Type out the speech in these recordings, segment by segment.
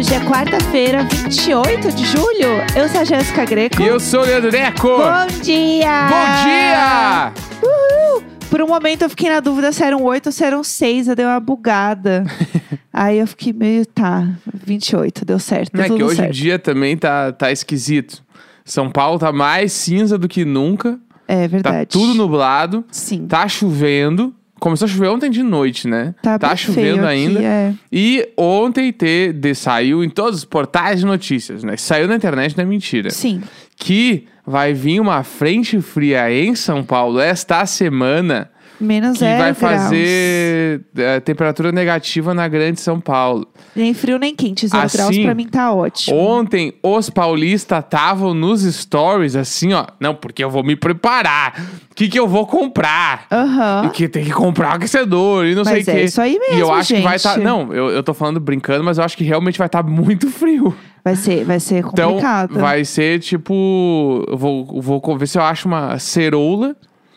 Hoje é quarta-feira, 28 de julho. Eu sou a Jéssica Greco. E eu sou o Leandro Neco. Bom dia! Bom dia! Uhul! Por um momento eu fiquei na dúvida se eram 8 ou se eram 6. Eu dei uma bugada. Aí eu fiquei meio, tá, 28, deu certo. Não Deu é que hoje certo. o dia também tá, tá esquisito. São Paulo tá mais cinza do que nunca. É verdade. Tá tudo nublado. Sim. Tá chovendo. Começou a chover ontem de noite, né? Tá, bem chovendo ainda. Aqui, é. E ontem te, de, saiu em todos os portais de notícias, né? Saiu na internet, não é mentira. Sim. Que vai vir uma frente fria em São Paulo esta semana Menos que vai fazer eh, temperatura negativa na Grande São Paulo. Nem frio nem quente. Zero Assim, graus pra mim tá ótimo. Ontem, os paulistas estavam nos stories assim, ó. Não, porque eu vou me preparar. O que, que eu vou comprar? Aham. E que tem que comprar aquecedor e não sei o Mas quê. é isso aí E eu mesmo, acho que vai estar. gente. não, eu, eu tô falando brincando, mas eu acho que realmente vai estar muito frio. Vai ser, vai ser Então, complicado. vai ser tipo. Vou, vou ver se eu acho uma ceroula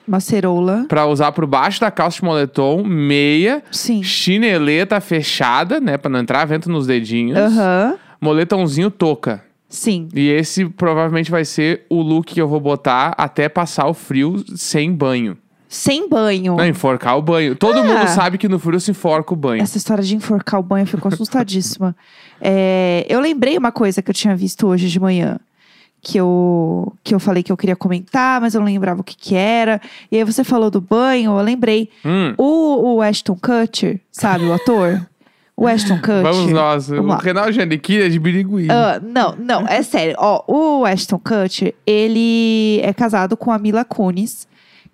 Uma ceroula. pra usar por baixo da calça de moletom, meia, Sim. chineleta fechada, né? Pra não entrar vento nos dedinhos. Aham. Moletomzinho touca. Sim. E esse provavelmente vai ser o look que eu vou botar até passar o frio sem banho. Sem banho. Não, enforcar o banho. Todo Ah. mundo sabe que no frio se enforca o banho. Essa história de enforcar o banho ficou assustadíssima. É, eu lembrei uma coisa que eu tinha visto hoje de manhã. Que eu, que eu falei que eu queria comentar, mas eu não lembrava o que, que era. E aí você falou do banho, eu lembrei. Hum, O, o Ashton Kutcher, sabe, o ator? O Ashton Kutcher. vamos nós. Vamos o. Renal é de Birigui. Ah, não, não, é sério. Ó, o Ashton Kutcher, ele é casado com a Mila Kunis,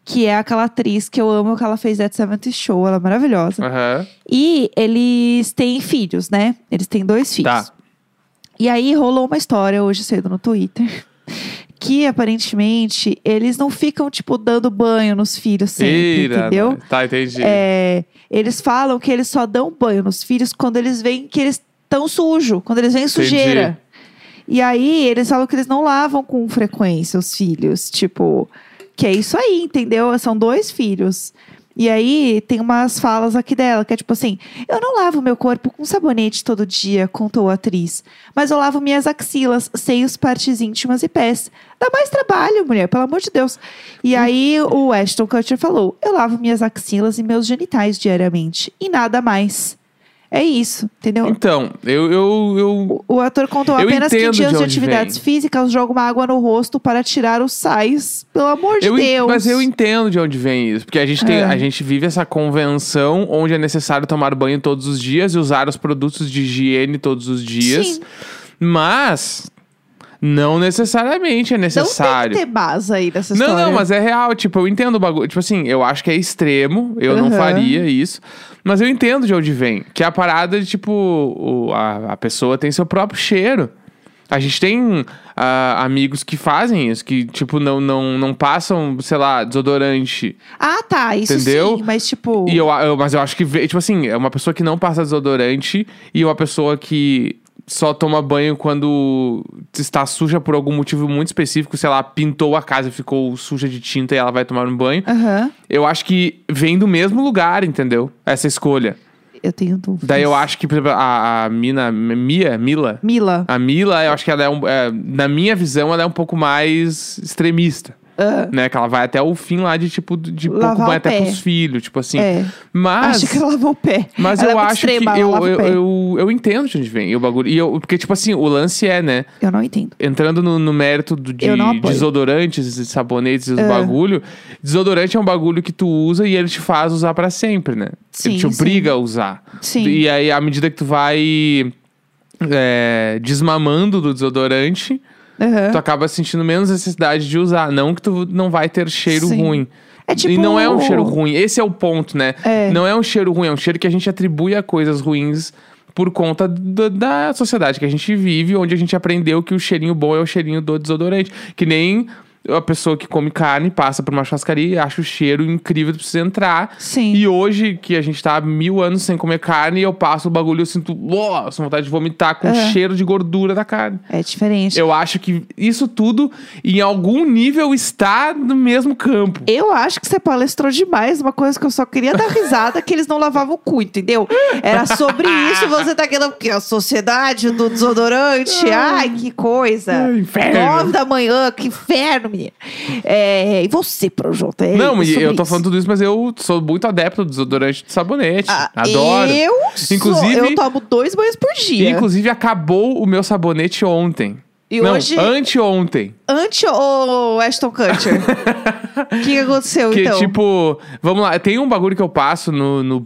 que é aquela atriz que eu amo, que ela fez That 70 Show, ela é maravilhosa. Aham. E eles têm filhos, né? Eles têm dois filhos. Tá. E aí rolou uma história hoje cedo no Twitter. Que aparentemente eles não ficam, tipo, dando banho nos filhos sempre, entendeu? nós. Tá, entendi. É, eles falam que eles só dão banho nos filhos quando eles veem que eles estão sujos, quando eles veem sujeira. E aí eles falam que eles não lavam com frequência os filhos. Tipo, que é isso aí, entendeu? São dois filhos. E aí tem umas falas aqui dela, que é tipo assim: eu não lavo meu corpo com sabonete todo dia, contou a atriz. Mas eu lavo minhas axilas, seios, partes íntimas e pés. Dá mais trabalho, mulher, pelo amor de Deus. E aí o Ashton Kutcher falou: eu lavo minhas axilas e meus genitais diariamente. E nada mais. É isso, entendeu? Então, eu, eu, eu O ator contou apenas que dias de atividades vem. físicas joga uma água no rosto para tirar os sais. Pelo amor de Eu Deus. Mas eu entendo de onde vem isso. Porque a gente, tem, É. a gente vive essa convenção onde é necessário tomar banho todos os dias e usar os produtos de higiene todos os dias. Sim. Mas não necessariamente é Não necessário. tem que ter base aí nessa Não, história. não, mas é real. Tipo, eu entendo o bagulho. Tipo assim, eu acho que é extremo. Eu não Aham. faria isso. Mas eu entendo de onde vem. Que é a parada de, tipo, o- a, a pessoa tem seu próprio cheiro. A gente tem ah, amigos que fazem isso, que, tipo, não, não, não passam, sei lá, desodorante. Ah, tá. Isso Entendeu? sim. Mas, tipo... E eu, eu- mas eu acho que, tipo assim, é uma pessoa que não passa desodorante e uma pessoa que só toma banho quando está suja por algum motivo muito específico, sei lá, pintou a casa e ficou suja de tinta e ela vai tomar um banho. Aham. Eu acho que vem do mesmo lugar, entendeu? Essa escolha. Eu tenho dúvidas. Daí eu acho que, por exemplo, a, a Mina, Mia, Mila, Mila. a Mila, eu acho que ela é, um, é, na minha visão, ela é um pouco mais extremista. Ah, Né? Que ela vai até o fim lá de, tipo, de pouco banho até pros filhos, tipo assim. É. Mas. Acho que ela lavou o pé. Mas ela eu é acho que extrema, ela eu, eu, eu, eu entendo de onde vem o bagulho. E eu, porque, tipo assim, o lance é, né? Eu não entendo. Entrando no, no mérito do, de desodorantes e sabonetes e É. bagulho. Desodorante é um bagulho que tu usa e ele te faz usar pra sempre, né? Sim, ele te sim. obriga a usar. Sim. E aí, à medida que tu vai é, desmamando do desodorante, Aham. tu acaba sentindo menos necessidade de usar. Não que tu não vai ter cheiro Sim. ruim. É tipo... E não é um cheiro ruim. Esse é o ponto, né? É. Não é um cheiro ruim, é um cheiro que a gente atribui a coisas ruins por conta da, da sociedade que a gente vive, onde a gente aprendeu que o cheirinho bom é o cheirinho do desodorante. Que nem a pessoa que come carne passa por uma churrascaria e acha o cheiro incrível, precisa entrar. Sim. E hoje, que a gente tá mil anos sem comer carne, eu passo o bagulho e eu sinto, nossa, vontade de vomitar com o É. cheiro de gordura da carne. É diferente. Eu acho que isso tudo, em algum nível, está no mesmo campo. Eu acho que você palestrou demais, uma coisa que eu só queria dar risada, que eles não lavavam o cu, entendeu? Era sobre isso, você tá querendo que a sociedade do desodorante, ai, que coisa. Ai, inferno. Nove da manhã, que inferno, menina. É, e você, Projota? É Não, e eu tô isso. falando tudo isso, mas eu sou muito adepto do desodorante de sabonete. Ah, Adoro. Eu sou, Inclusive- eu tomo dois banhos por dia. Inclusive, acabou o meu sabonete ontem. E Não, hoje- anteontem. Ante ou Ashton Kutcher? O que, aconteceu, Que, então? tipo, vamos lá, tem um bagulho que eu passo no. no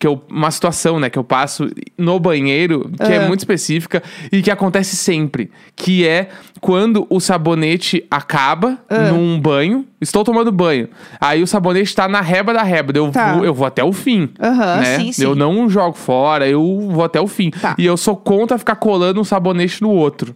que eu, uma situação, né, que eu passo no banheiro, que é Ah. muito específica e que acontece sempre. Que é quando o sabonete acaba Ah. num banho. Estou tomando banho. Aí o sabonete tá na reba da reba. Eu, Tá. vou, eu vou até o fim. Aham, né? sim, sim. Eu não jogo fora, eu vou até o fim. Tá. E eu sou contra ficar colando um sabonete no outro.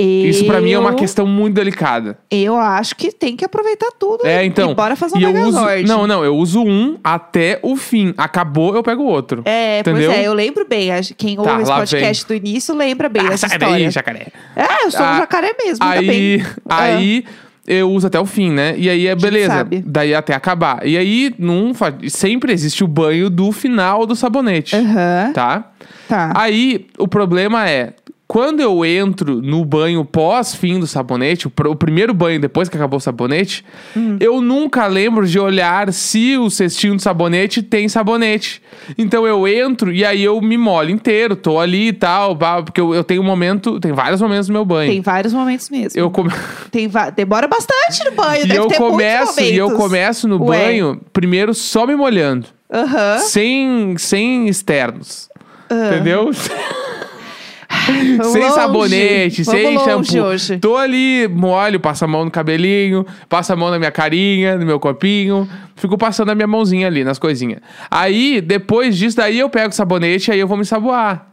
Isso pra mim é uma Eu- questão muito delicada. Eu acho que tem que aproveitar tudo. É, e- então. E bora fazer um e eu uso, megazord. Não, não, eu uso um até o fim. Acabou, eu pego o outro. É, Entendeu? pois é, eu lembro bem. Acho- Quem Tá, ouve esse lá podcast do início lembra bem Ah, dessa sai história. daí, jacaré. É, eu sou Ah, um jacaré mesmo, ainda Aí, bem. aí eu uso até o fim, né? E aí é beleza. sabe. Daí até acabar. E aí num, fa- sempre existe o banho do final do sabonete, Aham, tá? tá. Aí o problema é quando eu entro no banho pós-fim do sabonete, o, o primeiro banho depois que acabou o sabonete, Hum. eu nunca lembro de olhar se o cestinho do sabonete tem sabonete. Então eu entro e aí eu me molho inteiro, tô ali e tal, porque eu, eu tenho um momento, tem vários momentos no meu banho. Tem vários momentos mesmo. Eu come... Tem Demora bastante no banho, e deve eu ter começo e eu começo no Ué. banho primeiro só me molhando, Aham. sem sem externos. Entendeu? Sem longe. sabonete, Vamos sem shampoo. hoje. Tô ali, molho, passo a mão no cabelinho, passo a mão na minha carinha, no meu copinho. Fico passando a minha mãozinha ali nas coisinhas. Aí, depois disso, daí eu pego o sabonete e aí eu vou me saboar.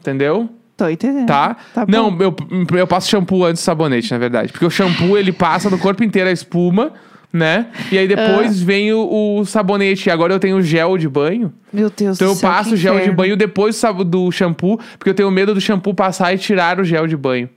Entendeu? Tô entendendo. Tá? Tá. Não, eu, eu passo shampoo antes do sabonete, na verdade. Porque o shampoo, ele passa no corpo inteiro a espuma, né? E aí depois Ah. vem o, o sabonete. E agora eu tenho gel de banho. Meu Deus Então do eu céu, passo que o gel de inferno. banho depois do shampoo, porque eu tenho medo do shampoo passar e tirar o gel de banho.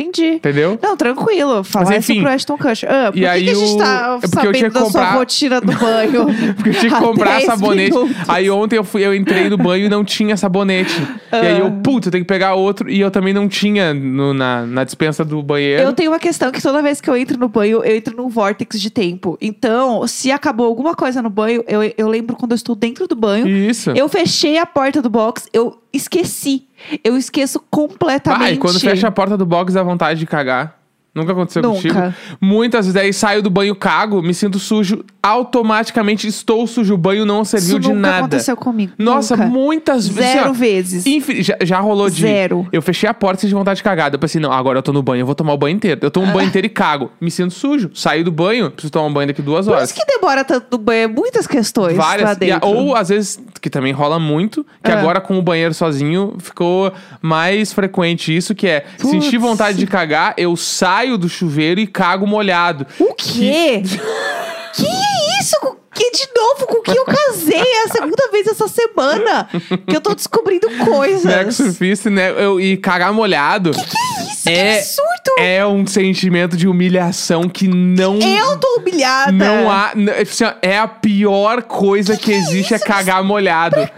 Entendi. Entendeu? Não, tranquilo. Falar Mas, enfim. isso pro Ashton Kutcher. Ah, por E que, aí que a gente o- tá é eu tinha sabendo que da comprar- sua rotina do banho? Porque eu tinha que comprar 10 sabonete. minutos? Aí ontem eu, fui, eu entrei no banho e não tinha sabonete. E aí eu, Ah. putz, eu tenho que pegar outro. E eu também não tinha no- na, na dispensa do banheiro. Eu tenho uma questão que toda vez que eu entro no banho, eu entro num vórtex de tempo. Então, se acabou alguma coisa no banho, eu, eu lembro quando eu estou dentro do banho. Isso. Eu fechei a porta do box, eu esqueci. Eu esqueço completamente. Ah, e quando fecha a porta do box dá vontade de cagar. Nunca aconteceu Nunca. contigo? Muitas vezes aí saio do banho, cago, me sinto sujo, automaticamente estou sujo. O banho não serviu Isso de nunca nada. aconteceu comigo. Nossa, nunca. muitas vezes. Zero assim, ó, vezes. Infi- já, já rolou de. Zero. Eu fechei a porta senti vontade de cagar. Eu pensei, não, agora eu tô no banho, eu vou tomar o banho inteiro. Eu tomo o banho inteiro e cago. Me sinto sujo. Saí do banho, preciso tomar um banho daqui duas Por horas. isso que demora tanto no banho, é muitas questões lá Várias. E a- dentro. ou às vezes, que também rola muito, que Ah. agora com o banheiro sozinho ficou mais frequente isso, que é Putz. sentir vontade de cagar, eu saio do chuveiro e cago molhado. O quê? que é isso? Que de novo com quem eu casei? É a segunda vez essa semana que eu tô descobrindo coisas. Né, que surfista, né? Eu, e cagar molhado Isso, É- que absurdo! é um sentimento de humilhação que não. Eu tô humilhada. Não há. assim, É a pior coisa que, existe é cagar molhado.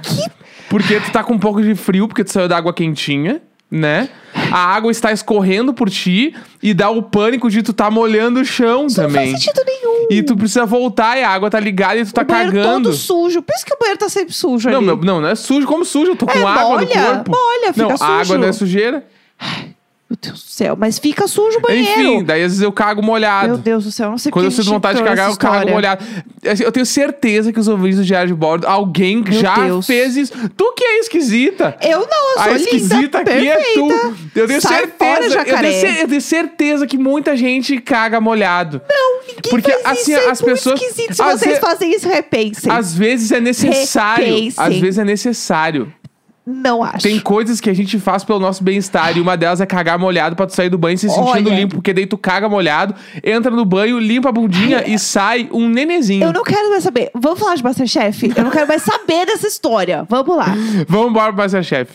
Porque tu tá com um pouco de frio, porque tu saiu da água quentinha, né? A água está escorrendo por ti e dá o pânico de tu tá molhando o chão Isso também. não faz sentido nenhum. E tu precisa voltar e a água tá ligada e tu tá o banheiro cagando. todo sujo. Por isso que o banheiro tá sempre sujo Não, ali. meu, não, não é sujo como sujo. Eu tô com É, água molha, no corpo. molha, fica não, a água sujo. não é sujeira. Meu Deus do céu, mas fica sujo o banheiro. Enfim, daí às vezes eu cago molhado. Meu Deus do céu, não sei Quando eu sinto vontade de cagar, eu cago molhado. Assim, Eu tenho certeza que os ouvintes do Diário de Bordo, alguém Meu já Deus. fez isso. Tu que é esquisita. Eu não, eu sou A linda, esquisita aqui é perfeita. tu. Eu tenho Sai certeza. fora, eu, tenho, eu tenho certeza que muita gente caga molhado. Não, ninguém Porque, faz assim, isso, é as muito pessoas- esquisito. Se vocês ve- fazem isso, repensem. Às vezes é necessário. Repensem. Às vezes é necessário. Não acho. Tem coisas que a gente faz pelo nosso bem-estar e uma delas é cagar molhado pra tu sair do banho se sentindo Olha. limpo, porque daí tu caga molhado, entra no banho, limpa a bundinha e sai um nenezinho. Eu não quero mais saber. Vamos falar de Masterchef? Eu não quero mais saber dessa história. Vamos lá. Vamos embora pro Masterchef.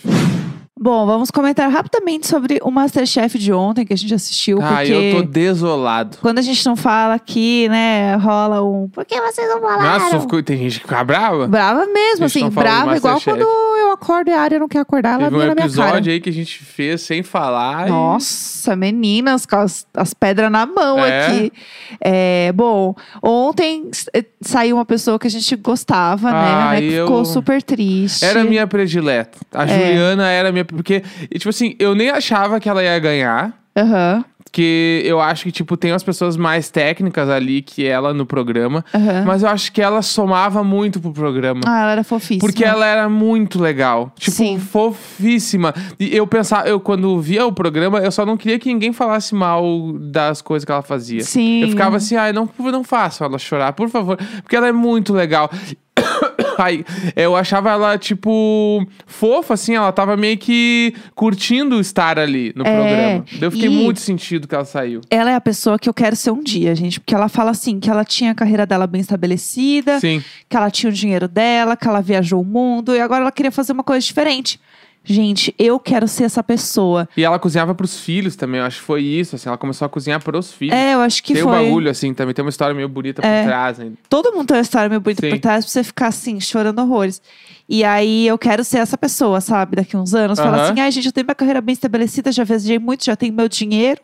Bom, vamos comentar rapidamente sobre o Masterchef de ontem que a gente assistiu. Ah, porque eu tô desolado. quando a gente não fala aqui, né, rola um. Por que vocês não falaram? Nossa, ficou- tem gente que fica brava. Brava mesmo, assim, brava igual quando eu acordo e a área não quer acordar, ela Teve um vira na minha cara. episódio aí que a gente fez sem falar. e- Nossa, meninas, com as, as pedras na mão É. aqui. É, bom, ontem eh, saiu uma pessoa que a gente gostava, né? Ah, né, que eu- ficou super triste. Era minha predileta. A É. Juliana era minha. Porque, tipo assim, eu nem achava que ela ia ganhar. Aham, Porque eu acho que, tipo, tem as pessoas mais técnicas ali que ela no programa. aham. Mas eu acho que ela somava muito pro programa. Ah, ela era fofíssima. Porque ela era muito legal. Tipo, Sim. fofíssima. E eu pensava, eu quando via o programa, eu só não queria que ninguém falasse mal das coisas que ela fazia. Sim. Eu ficava assim, ai, não, não façam ela chorar, por favor. Porque ela é muito legal. Ai, eu achava ela, tipo, fofa, assim, ela tava meio que curtindo estar ali no É, programa. Eu fiquei muito sentido que ela saiu. Ela é a pessoa que eu quero ser um dia, gente. Porque ela fala assim, que ela tinha a carreira dela bem estabelecida, Sim. que ela tinha o dinheiro dela, que ela viajou o mundo e agora ela queria fazer uma coisa diferente. Gente, eu quero ser essa pessoa. E ela cozinhava pros filhos também, eu acho que foi isso, assim, ela começou a cozinhar pros filhos. É, eu acho que tem foi. um bagulho, assim, também tem uma história meio bonita É. por trás ainda. Todo mundo tem uma história meio bonita Sim. por trás pra você ficar assim, chorando horrores. E aí eu quero ser essa pessoa, sabe? Daqui uns anos. Falar Aham. assim, ai, gente, eu tenho minha carreira bem estabelecida, já viajei muito, já tenho meu dinheiro.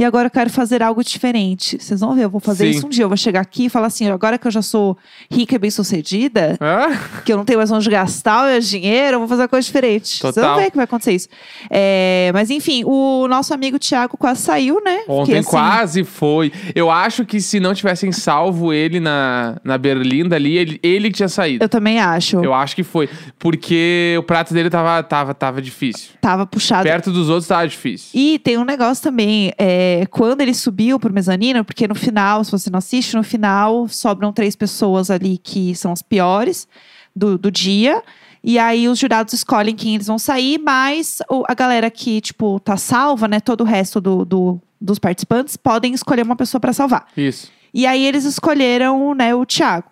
E agora eu quero fazer algo diferente. Vocês vão ver, eu vou fazer Sim. isso um dia. Eu vou chegar aqui e falar assim: agora que eu já sou rica e bem sucedida, Hã? que eu não tenho mais onde gastar o meu dinheiro, eu vou fazer uma coisa diferente. Vocês Total. vão ver que vai acontecer isso. É, mas enfim, o nosso amigo Thiago quase saiu, né? Ontem assim, quase foi. Eu acho que se não tivessem salvo ele na, na Berlinda ali, ele, ele tinha saído. Eu também acho. Eu acho que foi. Porque o prato dele tava, tava, tava difícil. Tava puxado. Perto dos outros tava difícil. E tem um negócio também, é, quando ele subiu pro mezanino, porque no final, se você não assiste, no final sobram três pessoas ali que são as piores do, do dia. E aí os jurados escolhem quem eles vão sair, mas a galera que, tipo, tá salva, né? Todo o resto do, do- dos participantes podem escolher uma pessoa pra salvar. Isso. E aí eles escolheram, né, o Thiago.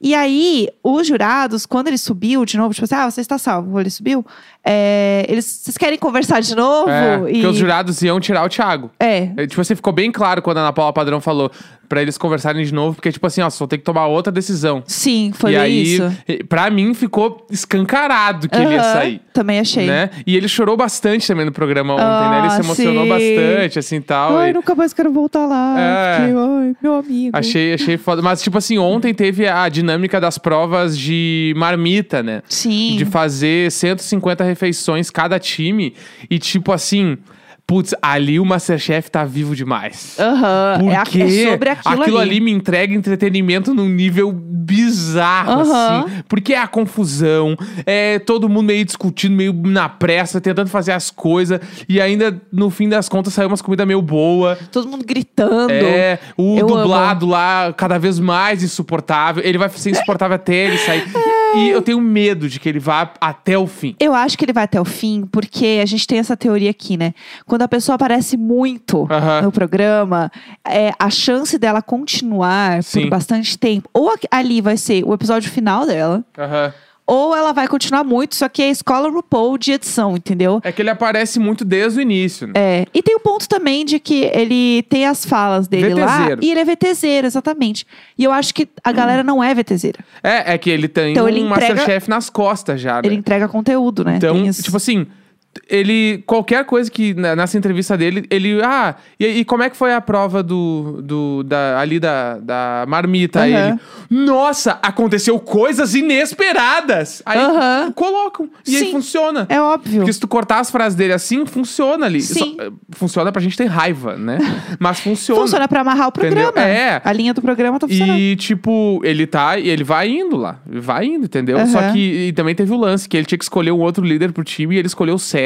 E aí, os jurados, quando ele subiu de novo, tipo assim, ah, você está salvo, ele subiu. é, eles, vocês querem conversar de novo? É, e... Porque os jurados iam tirar o Thiago. É, É, Tipo assim, ficou bem claro quando a Ana Paula Padrão falou pra eles conversarem de novo, porque, tipo assim, ó, só tem que tomar outra decisão. sim, foi e aí, isso. pra mim, ficou escancarado que ele ia sair. Também achei. Né? E ele chorou bastante também no programa ontem, né? Ele se Ah, emocionou sim. bastante, assim, tal. Ai, e- nunca mais quero voltar lá. É. Fiquei, ai, meu amigo. Achei, achei foda. Mas, tipo assim, ontem teve a dinâmica das provas de marmita, né? Sim. De fazer 150 refeições cada time. E, tipo assim, putz, ali o Masterchef tá vivo demais. Aham. É, a- Porque é sobre aquilo, ali. me entrega entretenimento num nível bizarro, Aham. assim. Porque é a confusão, é todo mundo meio discutindo, meio na pressa, tentando fazer as coisas. E ainda, no fim das contas, saiu umas comidas meio boa. Todo mundo gritando. É, o Eu dublado lá, cada vez mais insuportável. Ele vai ser insuportável até ele sair. E eu tenho medo de que ele vá até o fim. Eu acho que ele vai até o fim, porque a gente tem essa teoria aqui, né? Quando a pessoa aparece muito no programa, é, a chance dela continuar Sim. por bastante tempo, ou ali vai ser o episódio final dela, ou ela vai continuar muito, só que é a escola RuPaul de edição, entendeu? É que ele aparece muito desde o início. né? É, e tem o ponto também de que ele tem as falas dele lá VTZero. e ele é VTZero, exatamente. E eu acho que a galera não é VTZera. É, é que ele tem Então um ele entrega- Masterchef nas costas já, né? Ele entrega conteúdo, né? Então, tipo assim, ele. Qualquer coisa que na- nessa entrevista dele, ele. Ah, e, e como é que foi a prova do. do da, ali da, da marmita? Aí Aham. ele. Nossa, aconteceu coisas inesperadas! Aí Aham. colocam. E aí Sim. funciona. é óbvio. Porque se tu cortar as frases dele assim, funciona ali. Sim. Só, eh, funciona pra gente ter raiva, né? Mas funciona. Funciona pra amarrar o Entendeu? programa. É. A linha do programa tá funcionando. E, tipo, ele tá. E ele vai indo lá. Vai indo, entendeu? Aham. Só que e também teve o lance que ele tinha que escolher um outro líder pro time e ele escolheu o Sérgio.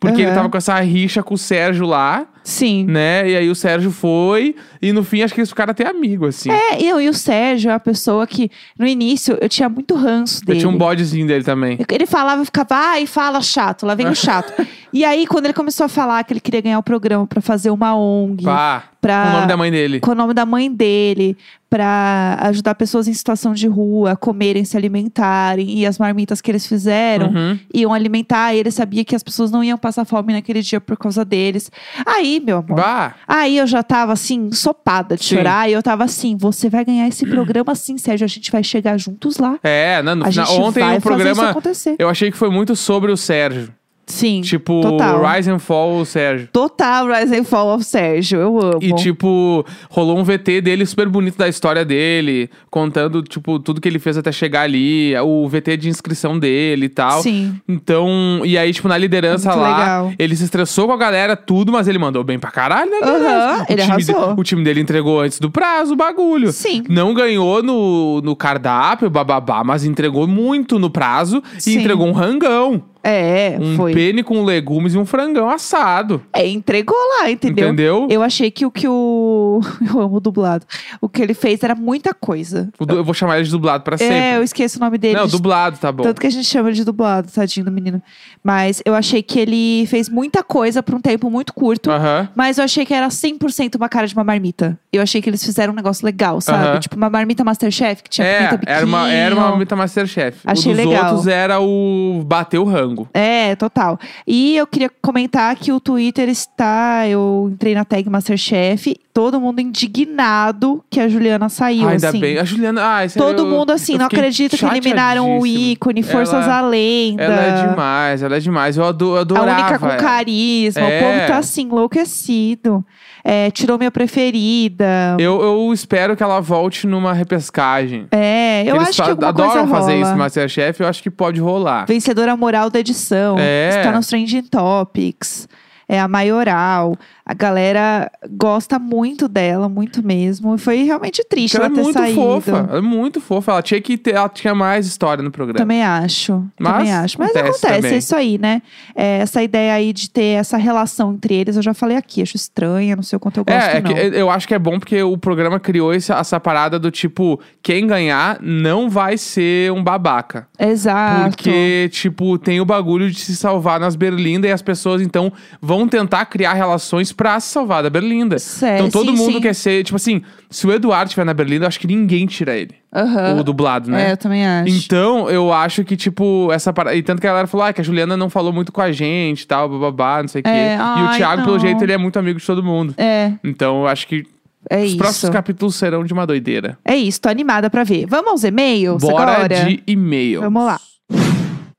Porque ele Aham. tava com essa rixa com o Sérgio lá, Sim. né? E aí o Sérgio foi, e no fim acho que eles ficaram até amigos, assim. É, e, eu- e o Sérgio é a pessoa que, no início, eu tinha muito ranço Eu dele. tinha um bodezinho dele também. Ele falava, eu ficava, ai, fala chato, lá vem o chato. e aí, quando ele começou a falar que ele queria ganhar o programa pra fazer uma ONG, Pá, pra... o nome da mãe dele. com o nome da mãe dele, pra ajudar pessoas em situação de rua a comerem, se alimentarem, e as marmitas que eles fizeram Uhum. iam alimentar, e ele sabia que as pessoas não iam passar fome naquele dia por causa deles. Aí, meu amor. Bah, Aí eu já tava assim, ensopada de Sim. chorar, e eu tava assim: você vai ganhar esse programa sim, Sérgio, a gente vai chegar juntos lá. é, não, no A gente ontem vai o fazer isso programa. acontecer. Eu achei que foi muito sobre o Sérgio. Sim. Tipo, total. Rise and Fall, Sérgio. Total Rise and Fall of Sérgio, eu amo. E, tipo, rolou um VT dele super bonito da história dele, contando, tipo, tudo que ele fez até chegar ali, o VT de inscrição dele e tal. Sim. Então, e aí, tipo, na liderança Muito lá, legal. ele se estressou com a galera, tudo, mas ele mandou bem pra caralho, né? Aham, O ele time de- arrasou. o time dele entregou antes do prazo o bagulho. Sim. Não ganhou no, no cardápio, bababá, mas entregou muito no prazo e Sim. entregou um rangão. É, Um foi. pene com legumes e um frangão assado. É, entregou lá, entendeu? Entendeu? Eu achei que o que o. Eu amo o dublado. O que ele fez era muita coisa. Du- Eu vou chamar ele de dublado pra É, sempre. eu esqueço o nome dele. Não, dublado, tá bom. Tanto que a gente chama ele de dublado, tadinho do menino. Mas eu achei que ele fez muita coisa por um tempo muito curto. Aham. Mas eu achei que era 100% uma cara de uma marmita. Eu achei que eles fizeram um negócio legal, sabe? Aham. Tipo uma marmita Masterchef, que tinha É, pimenta era uma, era uma marmita Masterchef. Achei o dos legal. outros era o bater o rango. É, total. E eu queria comentar que o Twitter está. Eu entrei na tag Masterchef, todo mundo indignado que a Juliana saiu. Ah, ainda assim. bem. A Juliana. Ah, esse Todo eu- mundo assim, não acredita que eliminaram o ícone, Forças Ela- à Lenda. Ela é demais, ela é demais. Eu ado- eu A adorava. única com ela. carisma. É. O povo tá assim, enlouquecido. É, tirou minha preferida. Eu, eu espero que ela volte numa repescagem. É, eu Eles acho que alguma adoram coisa fazer rola. isso no Masterchef, eu acho que pode rolar. Vencedora moral edição. É. Está nos Trending Topics. É a maioral. A galera gosta muito dela, muito mesmo. E foi realmente triste ela ela é ter muito saído. fofa. Ela é muito fofa. Ela tinha que ter, ela tinha mais história no programa. Também acho. Mas também acho. Mas acontece acontece, é isso aí, né? É, essa ideia aí de ter essa relação entre eles, eu já falei aqui, acho estranha, não sei o quanto eu gosto, É, é não. que eu acho que é bom porque o programa criou esse- essa parada do tipo, quem ganhar não vai ser um babaca. Exato. Porque, tipo, tem o bagulho de se salvar nas Berlinda e as pessoas, então, vão tentar criar relações pra se salvar da Berlinda. Sé- então todo sim, mundo sim. quer ser, tipo assim, se o Eduardo estiver na Berlinda, eu acho que ninguém tira ele. Aham. O dublado, né? É, eu também acho. Então, eu acho que, tipo, essa parada. E tanto que a galera falou, ah, que a Juliana não falou muito com a gente tal, bababá, não sei o quê. É, e o ai, Thiago, pelo não. jeito, ele é muito amigo de todo mundo. É, Então, eu acho que é os isso. próximos capítulos serão de uma doideira. É isso, tô animada pra ver. Vamos aos e-mails Bora agora? de e-mail. Vamos lá.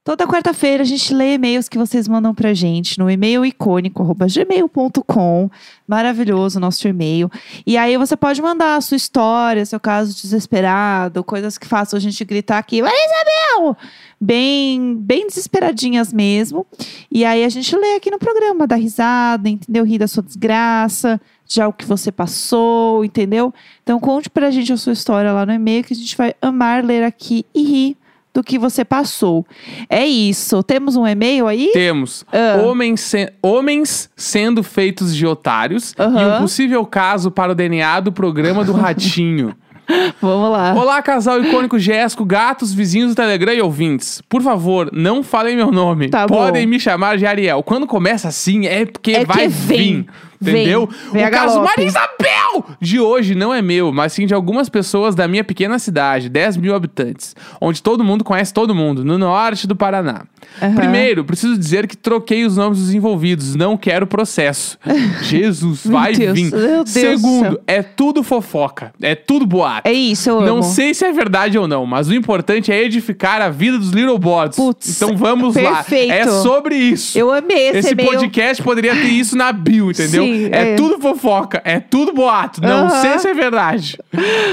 Toda quarta-feira a gente lê e-mails que vocês mandam pra gente no e-mail icônico.gmail.com. Maravilhoso nosso e-mail. E aí você pode mandar a sua história, seu caso desesperado, coisas que façam a gente gritar aqui, Maria Isabel! Bem, bem desesperadinhas mesmo. E aí a gente lê aqui no programa, dá risada, entendeu? Rir da sua desgraça, já o que você passou, entendeu? Então conte pra gente a sua história lá no e-mail que a gente vai amar ler aqui e rir do que você passou. É isso. Temos um e-mail aí? Temos Ah. homens, se- homens sendo feitos de otários e um possível caso para o DNA do programa do Ratinho. Vamos lá. Olá, casal icônico Jéssico, gatos, vizinhos do Telegram e ouvintes. Por favor, não falem meu nome. Tá bom. Podem me chamar de Ariel. Quando começa assim, é porque É vai vir. Entendeu? Vem. Vem o caso. Maria Isabel de hoje não é meu, mas sim de algumas pessoas da minha pequena cidade, 10 mil habitantes, onde todo mundo conhece todo mundo, no norte do Paraná. Aham. Primeiro, preciso dizer que troquei os nomes dos envolvidos, não quero processo. Jesus, vai Deus, vir. Segundo, é tudo fofoca, é tudo boato. É isso, eu Não amo. sei se é verdade ou não, mas o importante é edificar a vida dos Little Bots. Putz, então vamos perfeito. lá. É sobre isso. Eu amei esse, Esse podcast poderia ter isso na bio, entendeu? Sim, é, é. tudo fofoca, é tudo boato. Não sei se é verdade.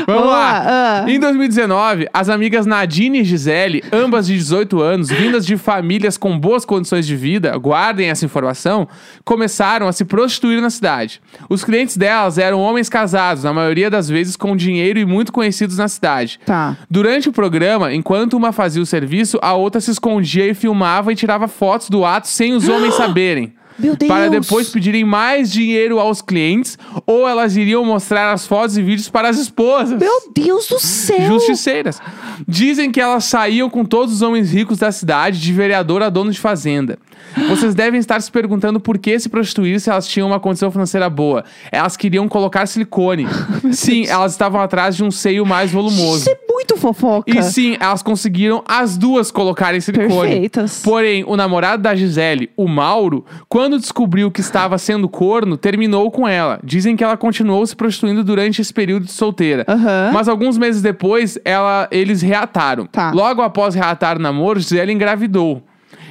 Vamos Vamos lá. lá, ah. Em 2019, as amigas Nadine e Gisele, ambas de 18 anos, vindas de famílias com boas condições de vida, guardem essa informação, começaram a se prostituir na cidade. Os clientes delas eram homens casados, na maioria das vezes com dinheiro e muito conhecidos na cidade. Tá. Durante o programa, enquanto uma fazia o serviço, a outra se escondia e filmava e tirava fotos do ato sem os homens saberem. Meu Deus. para depois pedirem mais dinheiro aos clientes ou elas iriam mostrar as fotos e vídeos para as esposas. Meu Deus do céu. Justiceiras. Dizem que elas saíam com todos os homens ricos da cidade, de vereador a dono de fazenda. Vocês devem estar se perguntando por que se prostituir se elas tinham uma condição financeira boa. Elas queriam colocar silicone. Sim, elas estavam atrás de um seio mais volumoso. Isso é muito fofoca. E sim, elas conseguiram as duas colocarem silicone. Perfeitas. Porém, o namorado da Gisele, o Mauro, quando descobriu que estava sendo corno, terminou com ela. Dizem que ela continuou se prostituindo durante esse período de solteira. Aham. Mas alguns meses depois, ela, eles reataram. Tá. Logo após reatar o namoro, Gisele engravidou.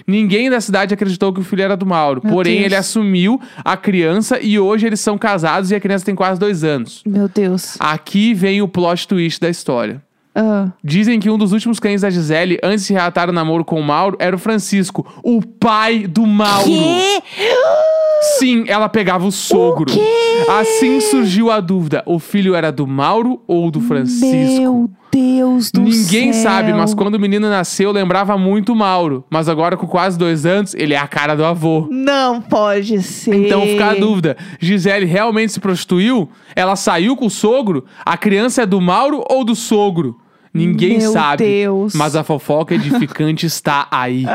Ninguém da cidade acreditou que o filho era do Mauro. Meu Porém, Deus. ele assumiu a criança e hoje eles são casados e a criança tem quase dois anos. Meu Deus. Aqui vem o plot twist da história. Ah. Dizem que um dos últimos clientes da Gisele, antes de reatar o namoro com o Mauro, era o Francisco, o pai do Mauro. Que? Sim, ela pegava o sogro. quê? Assim surgiu a dúvida: o filho era do Mauro ou do Francisco? Meu Deus do céu. Ninguém sabe, mas quando o menino nasceu, lembrava muito o Mauro. Mas agora, com quase dois anos, ele é a cara do avô. Não pode ser. Então fica a dúvida: Gisele realmente se prostituiu? Ela saiu com o sogro? A criança é do Mauro ou do sogro? Ninguém Meu sabe. Deus. Mas a fofoca edificante está aí.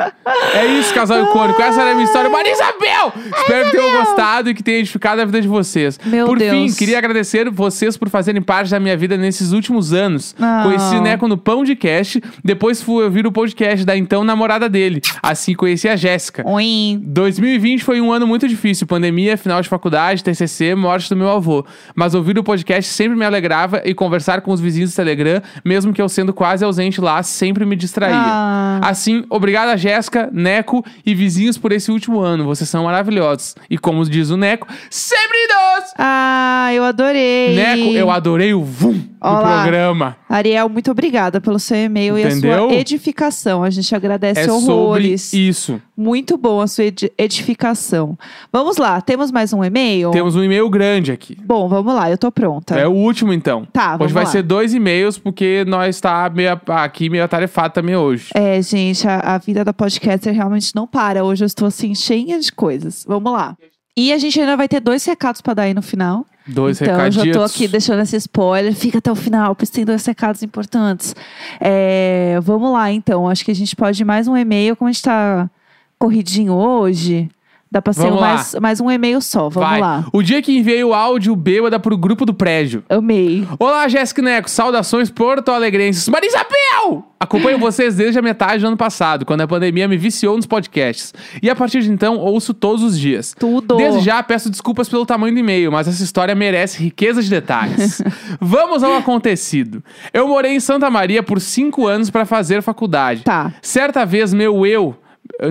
É isso, casal icônico. Essa era a minha história. Maria Isabel! Espero que tenham gostado e que tenha edificado a vida de vocês. Meu por Deus. fim, queria agradecer vocês por fazerem parte da minha vida nesses últimos anos. Ah. Conheci o Neco no Pão de Cast, depois fui ouvir o podcast da então namorada dele. Assim conheci a Jéssica. Oi. 2020 foi um ano muito difícil. Pandemia, final de faculdade, TCC, morte do meu avô. Mas ouvir o podcast sempre me alegrava e conversar com os vizinhos do Telegram, mesmo que eu sendo quase ausente lá, sempre me distraía. Ah. Assim, obrigada Jéssica, Neco e vizinhos por esse último ano. Vocês são maravilhosos. E como diz o Neco, sempre doce! Ah, eu adorei. Neco, eu adorei o vum do programa. Ariel, muito obrigada pelo seu e-mail e a Entendeu? sua edificação. A gente agradece É sobre horrores. isso. Muito bom a sua edi- edificação. Vamos lá, temos mais um e-mail? Temos um e-mail grande aqui. Bom, vamos lá, eu tô pronta. É o último, então. Tá, vamos Hoje vai lá. ser dois e-mails, porque nós está meio, aqui meio atarefado também hoje. É, gente, a, a vida da podcaster realmente não para. Hoje eu estou assim, cheia de coisas. Vamos lá. E a gente ainda vai ter dois recados pra dar aí no final. Dois então, eu recadinhos. já tô aqui deixando esse spoiler. Fica até o final, pois tem dois recados importantes. É, vamos lá, então. Acho que a gente pode ir mais um e-mail. Como a gente tá corridinho hoje, dá pra ser Vamos lá. mais, mais um e-mail só. Vamos Vai. lá. O dia que enviei o áudio bêbada pro grupo do prédio. Amei. Olá, Jéssica Neco. Saudações porto-alegrenses. Marisabel! Acompanho vocês desde a metade do ano passado, quando a pandemia me viciou nos podcasts. E a partir de então, ouço todos os dias. Tudo. Desde já, peço desculpas pelo tamanho do e-mail, mas essa história merece riqueza de detalhes. Vamos ao acontecido. Eu morei em Santa Maria por cinco anos para fazer faculdade. Tá. Certa vez, meu eu.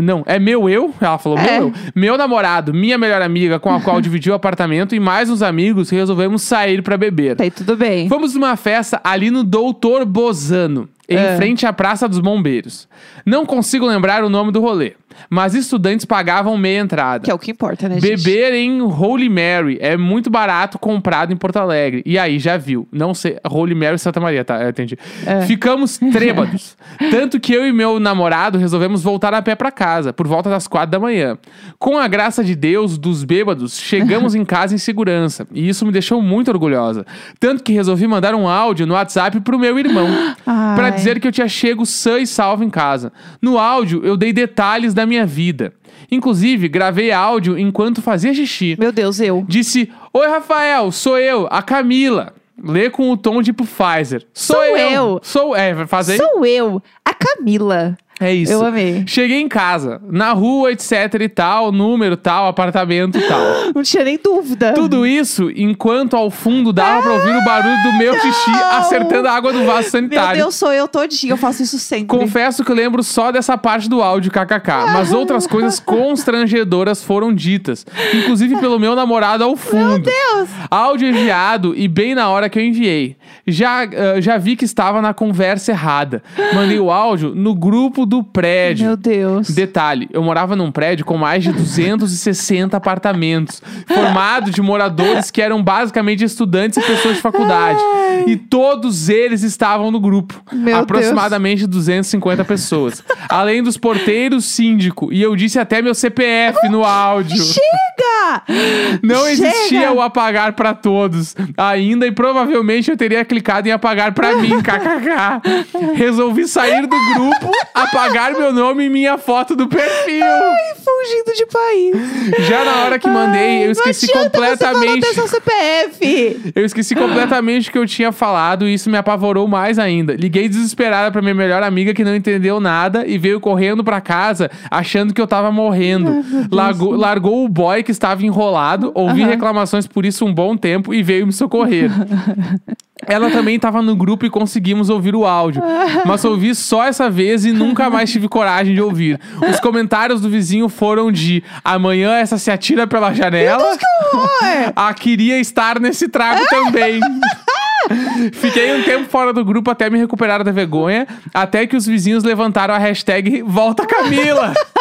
Não, é meu eu? Ela falou É. meu eu. Meu namorado, minha melhor amiga, com a qual dividi o apartamento, e mais uns amigos resolvemos sair para beber. Tá aí, tudo bem. Fomos numa festa ali no Doutor Bozano, em É. frente à Praça dos Bombeiros. Não consigo lembrar o nome do rolê, mas estudantes pagavam meia entrada. Que é o que importa, né, gente? Beber em Holy Mary é muito barato comprado em Porto Alegre. E aí, já viu. Não sei. Holy Mary Santa Maria, tá? Eu entendi. É. Ficamos trêbados. Tanto que eu e meu namorado resolvemos voltar a pé pra casa, por volta das quatro da manhã. Com a graça de Deus, dos bêbados, chegamos em casa em segurança. E isso me deixou muito orgulhosa. Tanto que resolvi mandar um áudio no WhatsApp pro meu irmão. Pra dizer que eu tinha chego sã e salvo em casa. No áudio, eu dei detalhes da minha vida. Inclusive, gravei áudio enquanto fazia xixi. Meu Deus, eu. Disse: Oi, Rafael, sou eu, a Camila. Lê com o tom de Pfizer. Sou, Sou eu. Sou. É, fazer. Sou eu, a Camila. É isso. Eu amei. Cheguei em casa, na rua, etc e tal, número tal, apartamento tal. Não tinha nem dúvida. Tudo isso enquanto ao fundo dava pra ouvir o barulho do meu xixi não! acertando a água do vaso Meu sanitário. Deus, sou eu todinha. Eu faço isso sempre. Confesso que eu lembro só dessa parte do áudio, kkk. Mas outras coisas constrangedoras foram ditas. Inclusive pelo meu namorado ao fundo. Meu Deus! Áudio enviado e bem na hora que eu enviei. Já, ah, já vi que estava na conversa errada. Mandei o áudio no grupo do prédio. Meu Deus. Detalhe, eu morava num prédio com mais de 260 apartamentos, formado de moradores que eram basicamente estudantes e pessoas de faculdade. E todos eles estavam no grupo. Meu aproximadamente 250 pessoas. Além dos porteiros, síndico. E eu disse até meu CPF no áudio. Chega! Não existia Chega! o apagar pra todos ainda e provavelmente eu teria clicado em apagar pra mim, kkk. Resolvi sair do grupo, apagar meu nome e minha foto do perfil. Ai, fugindo de país. Já na hora que mandei, eu esqueci não completamente. Você seu CPF. Eu esqueci completamente o que eu tinha falado e isso me apavorou mais ainda. Liguei desesperada pra minha melhor amiga que não entendeu nada e veio correndo pra casa achando que eu tava morrendo. Largou, largou o boy que estava enrolado, ouvi reclamações por isso um bom tempo e veio me socorrer. Ela também estava no grupo e conseguimos ouvir o áudio. Mas ouvi só essa vez e nunca mais tive coragem de ouvir. Os comentários do vizinho foram de amanhã essa se atira pela janela. horror! Ah, queria estar nesse trago também. Fiquei um tempo fora do grupo até me recuperar da vergonha, até que os vizinhos levantaram a hashtag Volta Camila.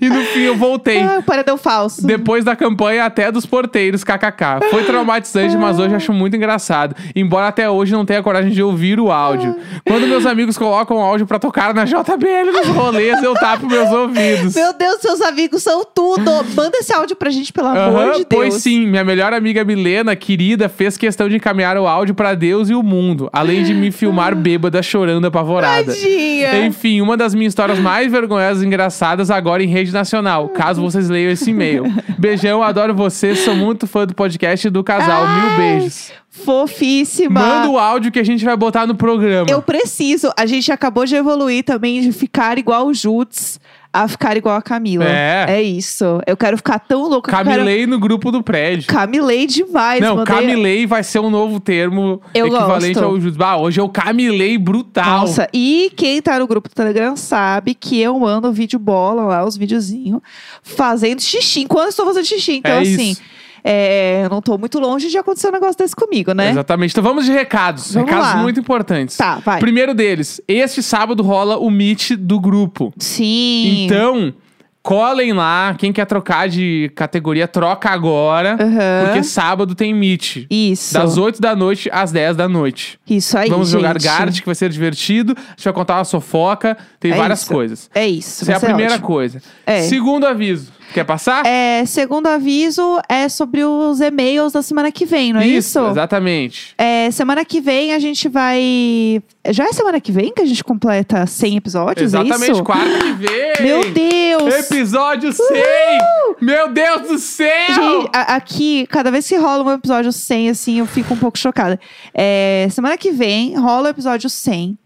e no fim eu voltei. Ah, paredão falso. Depois da campanha até dos porteiros, kkk. Foi traumatizante, mas hoje acho muito engraçado. Embora até hoje não tenha coragem de ouvir o áudio. Quando meus amigos colocam o áudio pra tocar na JBL nos rolês, eu tapo meus ouvidos. Meu Deus, seus amigos são tudo. Manda esse áudio pra gente, pelo amor de Deus. Pois sim, minha melhor amiga Milena, querida, fez questão de encaminhar o áudio pra Deus e o mundo, além de me filmar bêbada chorando apavorada. Tadinha. Enfim, uma das minhas histórias mais vergonhosas e engraçadas agora em rede nacional, caso vocês leiam esse e-mail. Beijão, adoro vocês, sou muito fã do podcast do casal. Mil Ai, beijos. Fofíssima. Manda o áudio que a gente vai botar no programa. Eu preciso. A gente acabou de evoluir também de ficar igual o Jutz a ficar igual a Camila. É. É isso. Eu quero ficar tão louca que eu quero... Camilei no grupo do prédio. Camilei demais. Não, mandei- camilei vai ser um novo termo Eu equivalente gosto. ao Judô. Ah, hoje eu camilei brutal. Nossa, e quem tá no grupo do Telegram sabe que eu mando vídeo bola lá, os videozinhos, fazendo xixi. Enquanto eu estou fazendo xixi. Então, É assim, isso. É, eu não tô muito longe de acontecer um negócio desse comigo, né? Exatamente. Então vamos de recados. Vamos recados lá. muito importantes. Tá, vai. Primeiro deles, este sábado rola o Meet do grupo. Sim. Então, colhem lá. Quem quer trocar de categoria, troca agora. Aham. Porque sábado tem Meet. Isso. Das 8 da noite às 10 da noite. Isso aí, Vamos jogar gente. Gart, que vai ser divertido. A gente vai contar uma sofoca. Tem É várias isso. coisas. É isso. Essa é a primeira ótimo. coisa. É. Segundo aviso. Quer passar? É, segundo aviso, é sobre os e-mails da semana que vem, não é isso? Exatamente. É, semana que vem a gente vai. Já é semana que vem que a gente completa 100 episódios? É Exatamente, isso? quarta que vem. Meu Deus! Episódio 100! Meu Deus do céu! Gente, a- aqui, cada vez que rola um episódio 100, assim, eu fico um pouco chocada. É, semana que vem rola o episódio 100.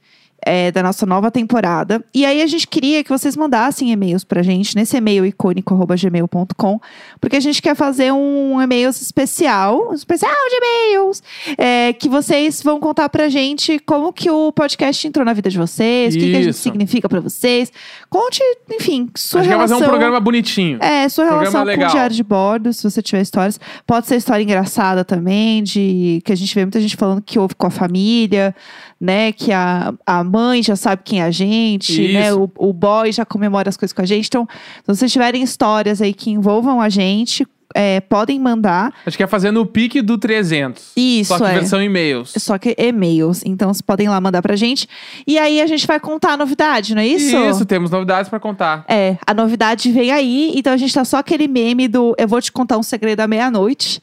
É, da nossa nova temporada. E aí a gente queria que vocês mandassem e-mails pra gente nesse e-mail icônico.gmail.com, porque a gente quer fazer um e-mail especial, um especial de e-mails, é, que vocês vão contar pra gente como que o podcast entrou na vida de vocês, o que, que a gente significa pra vocês. Conte, enfim, sua a gente quer relação. fazer um programa bonitinho. É, sua Programa relação com legal. o diário de bordo, se você tiver histórias. Pode ser história engraçada também, de que a gente vê muita gente falando que houve com a família, né? Que a, a mãe já sabe quem é a gente, né? Isso. O, o boy já comemora as coisas com a gente. Então, se vocês tiverem histórias aí que envolvam a gente, é, podem mandar. A gente quer fazer no pique do 300. Isso, Só que é. versão e-mails. Só que e-mails. Então, vocês podem lá mandar pra gente. E aí a gente vai contar a novidade, não é isso? Isso, temos novidades pra contar. É, a novidade vem aí, então a gente tá só aquele meme do eu vou te contar um segredo à meia-noite,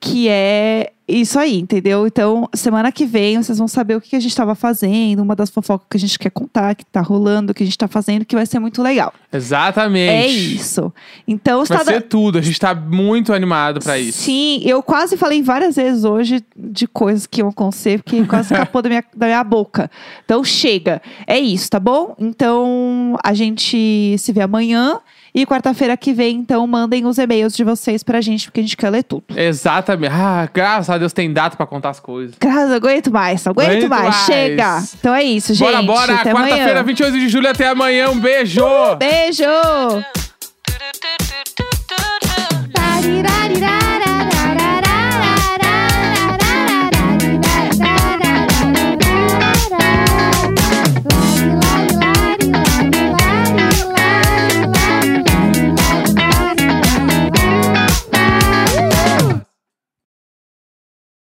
que é isso aí, entendeu? Então, semana que vem vocês vão saber o que a gente tava fazendo, uma das fofocas que a gente quer contar, que tá rolando, que a gente tá fazendo, que vai ser muito legal. Exatamente. É isso. Então, Vai está ser tudo. A gente tá muito animado pra isso. Sim, eu quase falei várias vezes hoje de coisas que iam acontecer, porque quase escapou da minha, da minha boca. Então chega. É isso, tá bom? Então a gente se vê amanhã. E quarta-feira que vem, então, mandem os e-mails de vocês pra gente, porque a gente quer ler tudo. Exatamente. Ah, graças a Deus tem data pra contar as coisas. Graças, não aguento mais, aguento, aguento mais. mais. Chega. Então é isso, gente. Bora, bora. Quarta-feira, 28 de julho, até amanhã. Um beijo. Beijo.